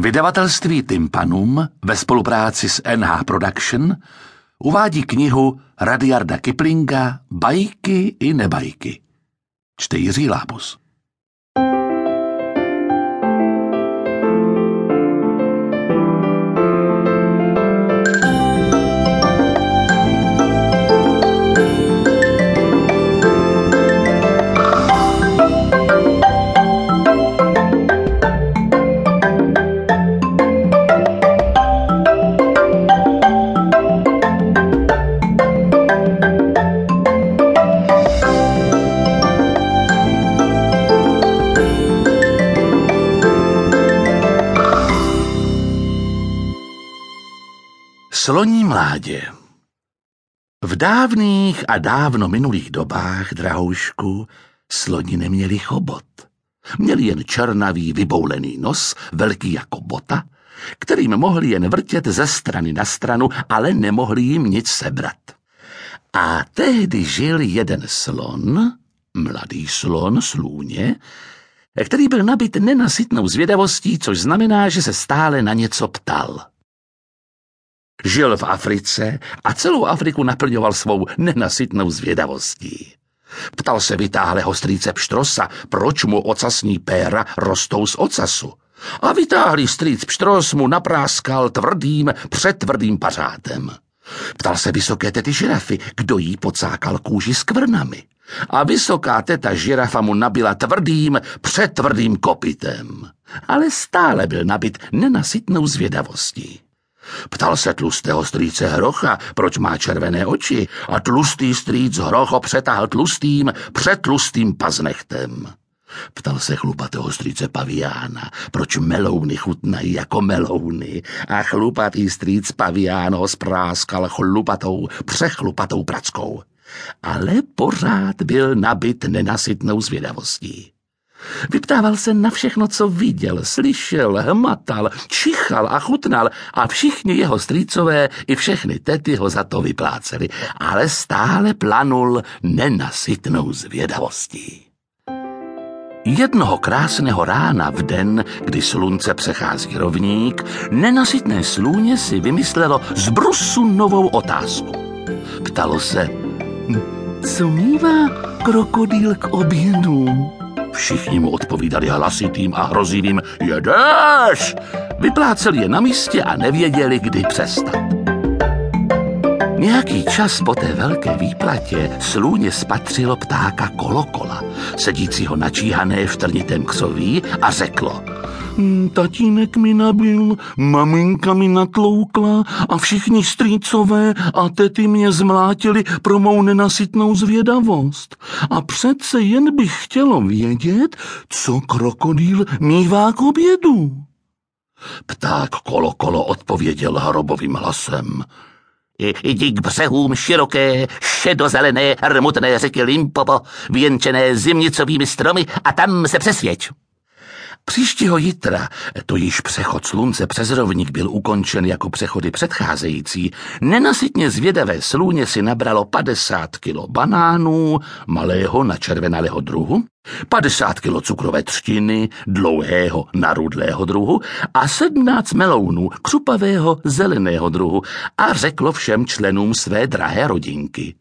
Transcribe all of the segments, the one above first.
Vydavatelství Tympanum ve spolupráci s NH Production uvádí knihu Radiarda Kiplinga Bajky i nebajky. Čte Jiří Lábus. Sloní mládě V dávných a dávno minulých dobách, drahoušku, sloni neměli chobot. Měli jen černavý vyboulený nos, velký jako bota, kterým mohli jen vrtět ze strany na stranu, ale nemohli jim nic sebrat. A tehdy žil jeden slon, mladý slon slůně, který byl nabit nenasytnou zvědavostí, což znamená, že se stále na něco ptal. Žil v Africe a celou Afriku naplňoval svou nenasytnou zvědavostí. Ptal se vytáhlého strýce Pštrosa, proč mu ocasní péra rostou z ocasu. A vytáhlý strýc Pštros mu napráskal tvrdým, přetvrdým pařátem. Ptal se vysoké tety žirafy, kdo jí pocákal kůži s kvrnami. A vysoká teta žirafa mu nabila tvrdým, přetvrdým kopitem. Ale stále byl nabit nenasytnou zvědavostí. Ptal se tlustého strýce Hrocha, proč má červené oči a tlustý strýc Hroch přetáhl tlustým, přetlustým paznechtem. Ptal se chlupatého strýce Paviána, proč melouny chutnají jako melouny a chlupatý strýc Pavián ho spráskal chlupatou, přechlupatou prackou. Ale pořád byl nabit nenasytnou zvědavostí. Vyptával se na všechno, co viděl, slyšel, hmatal, čichal a chutnal a všichni jeho strýcové i všechny tety ho za to vypláceli, ale stále planul nenasytnou zvědavostí. Jednoho krásného rána v den, kdy slunce přechází rovník, nenasytné slůně si vymyslelo z brusu novou otázku. Ptalo se, co mývá krokodýl k obědu? Všichni mu odpovídali hlasitým a hrozivým jedeš! Vypláceli je na místě a nevěděli, kdy přestat. Nějaký čas po té velké výplatě slůně spatřilo ptáka kolokola, sedícího načíhané v trnitém křoví a řeklo – Hm, tatínek mi nabil, maminka mi natloukla a všichni strýcové a tety mě zmlátili pro mou nenasytnou zvědavost. A přece jen bych chtělo vědět, co krokodýl mívá k obědu. Pták kolo kolo odpověděl hrobovým hlasem. Jdi k břehům široké, šedozelené, hrmutné řeky Limpopo, věnčené zimnicovými stromy a tam se přesvědč. Příštího jitra, to již přechod slunce přes rovník byl ukončen jako přechody předcházející, nenasytně zvědavé slůně si nabralo 50 kilo banánů, malého načervenalého druhu, 50 kilo cukrové třtiny, dlouhého narudlého druhu a 17 melounů křupavého zeleného druhu a řeklo všem členům své drahé rodinky.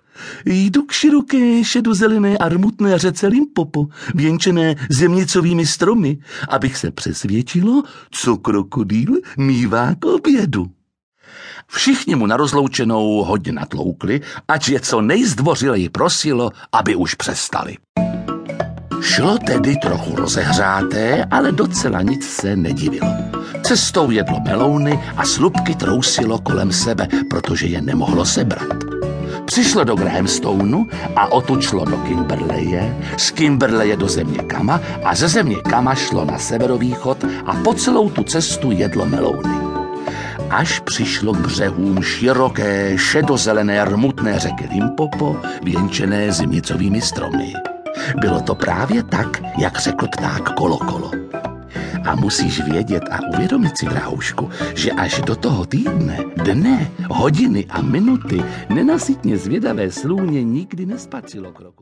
Jdu k široké šedozelené armutné řece Limpopo, věnčené zemnicovými stromy, abych se přesvědčilo, co krokodýl mívá k obědu. Všichni mu na rozloučenou hodně natloukli, ať je co nejzdvořileji prosilo, aby už přestali. Šlo tedy trochu rozehřáté, ale docela nic se nedivilo. Cestou jedlo melouny a slupky trousilo kolem sebe, protože je nemohlo sebrat. Přišlo do Grahamstoneu a otučlo do Kimberleje, z Kimberleje do země Kama a ze země Kama šlo na severovýchod a po celou tu cestu jedlo melouny. Až přišlo k břehům široké, šedozelené, rmutné řeky Limpopo, věnčené zimnicovými stromy. Bylo to právě tak, jak řekl pták Kolokolo. Kolo. A musíš vědět a uvědomit si, drahoušku, že až do toho týdne, dne, hodiny a minuty nenasytně zvědavé slůně nikdy nespatřilo kroku.